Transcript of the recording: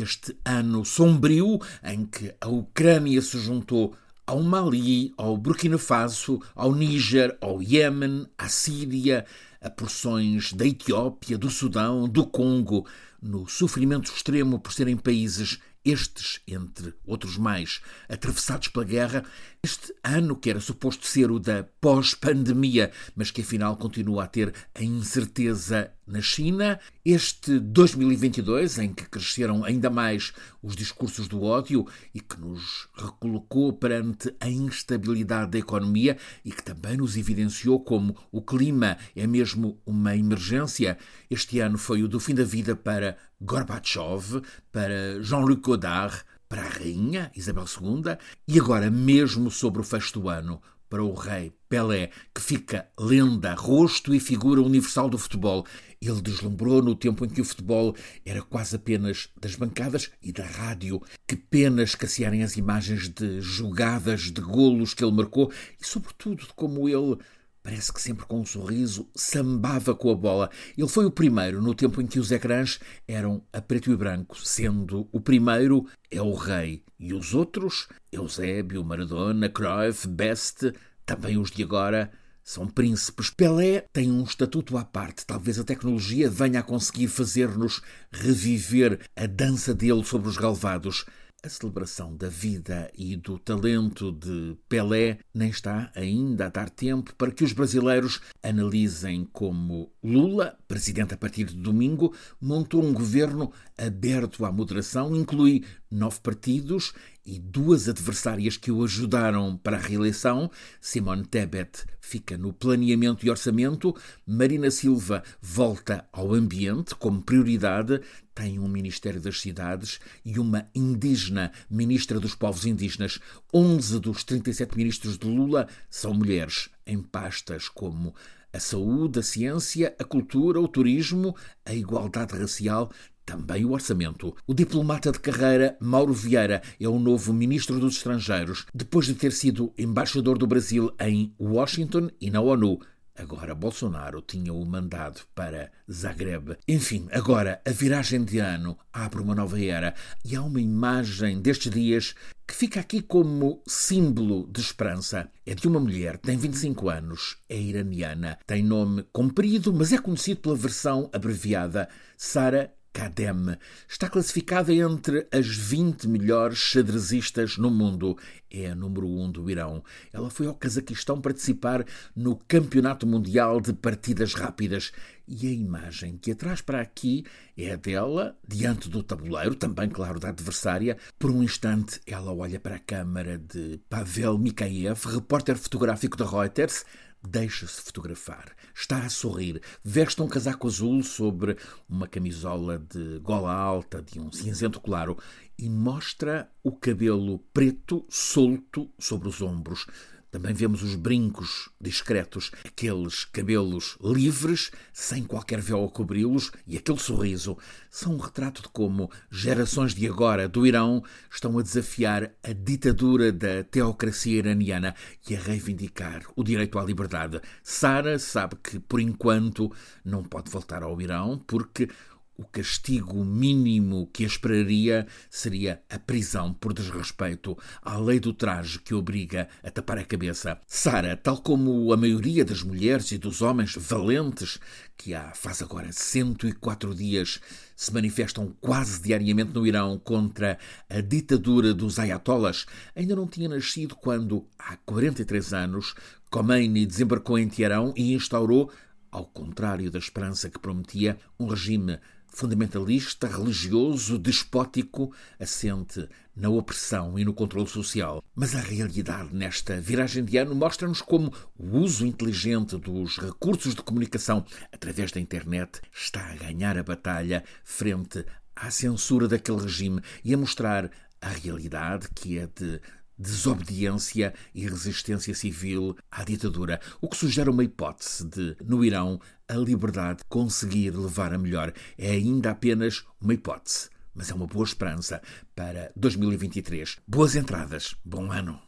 este ano sombrio em que a Ucrânia se juntou ao Mali, ao Burkina Faso, ao Níger, ao Iêmen, à Síria, a porções da Etiópia, do Sudão, do Congo, no sofrimento extremo por serem países estes, entre outros mais, atravessados pela guerra, este ano que era suposto ser o da pós-pandemia, mas que afinal continua a ter a incerteza na China, este 2022, em que cresceram ainda mais os discursos do ódio e que nos recolocou perante a instabilidade da economia e que também nos evidenciou como o clima é mesmo uma emergência, este ano foi o do fim da vida para Gorbachev, para Jean-Luc Godard, para a Rainha Isabel II e agora, mesmo sobre o fecho do ano, para o rei Pelé, que fica lenda, rosto e figura universal do futebol. Ele deslumbrou no tempo em que o futebol era quase apenas das bancadas e da rádio. Que pena escassearem as imagens de jogadas, de golos que ele marcou e, sobretudo, de como ele parece que sempre com um sorriso, sambava com a bola. Ele foi o primeiro no tempo em que os ecrãs eram a preto e branco, sendo o primeiro é o rei e os outros, Eusébio, Maradona, Cruyff, Best, também os de agora, são príncipes. Pelé tem um estatuto à parte. Talvez a tecnologia venha a conseguir fazer-nos reviver a dança dele sobre os galvados. A celebração da vida e do talento de Pelé nem está ainda a dar tempo para que os brasileiros analisem como Lula, presidente a partir de domingo, montou um governo aberto à moderação, inclui nove partidos e duas adversárias que o ajudaram para a reeleição. Simone Tebet fica no planeamento e orçamento, Marina Silva volta ao ambiente como prioridade, tem um Ministério das Cidades e uma indígena, ministra dos povos indígenas. 11 dos 37 ministros de Lula são mulheres, em pastas como a saúde, a ciência, a cultura, o turismo, a igualdade racial, também o orçamento. O diplomata de carreira Mauro Vieira é o novo ministro dos Estrangeiros, depois de ter sido embaixador do Brasil em Washington e na ONU. Agora Bolsonaro tinha o mandado para Zagreb. Enfim, agora a viragem de ano abre uma nova era e há uma imagem destes dias que fica aqui como símbolo de esperança. É de uma mulher, tem 25 anos, é iraniana, tem nome comprido, mas é conhecido pela versão abreviada Sara Kadem. Está classificada entre as 20 melhores xadrezistas no mundo. É a número 1 um do Irão. Ela foi ao Cazaquistão participar no Campeonato Mundial de Partidas Rápidas. E a imagem que atrás para aqui é a dela, diante do tabuleiro, também, claro, da adversária. Por um instante, ela olha para a câmara de Pavel Mikhaev, repórter fotográfico da Reuters, deixa-se fotografar. Está a sorrir, veste um casaco azul sobre uma camisola de gola alta, de um cinzento claro, e mostra o cabelo preto solto sobre os ombros. Também vemos os brincos discretos, aqueles cabelos livres, sem qualquer véu a cobri-los, e aquele sorriso. São um retrato de como gerações de agora do Irão estão a desafiar a ditadura da teocracia iraniana e a reivindicar o direito à liberdade. Sara sabe que, por enquanto, não pode voltar ao Irão porque o castigo mínimo que esperaria seria a prisão por desrespeito à lei do traje que obriga a tapar a cabeça. Sara, tal como a maioria das mulheres e dos homens valentes que há faz agora 104 dias se manifestam quase diariamente no Irão contra a ditadura dos ayatollahs, ainda não tinha nascido quando, há 43 anos, Khomeini desembarcou em Teherão e instaurou ao contrário da esperança que prometia, um regime fundamentalista, religioso, despótico, assente na opressão e no controle social. Mas a realidade nesta viragem de ano mostra-nos como o uso inteligente dos recursos de comunicação através da internet está a ganhar a batalha frente à censura daquele regime e a mostrar a realidade que é de desobediência e resistência civil à ditadura, o que sugere uma hipótese de, no Irão, a liberdade conseguir levar a melhor. É ainda apenas uma hipótese, mas é uma boa esperança para 2023. Boas entradas, bom ano.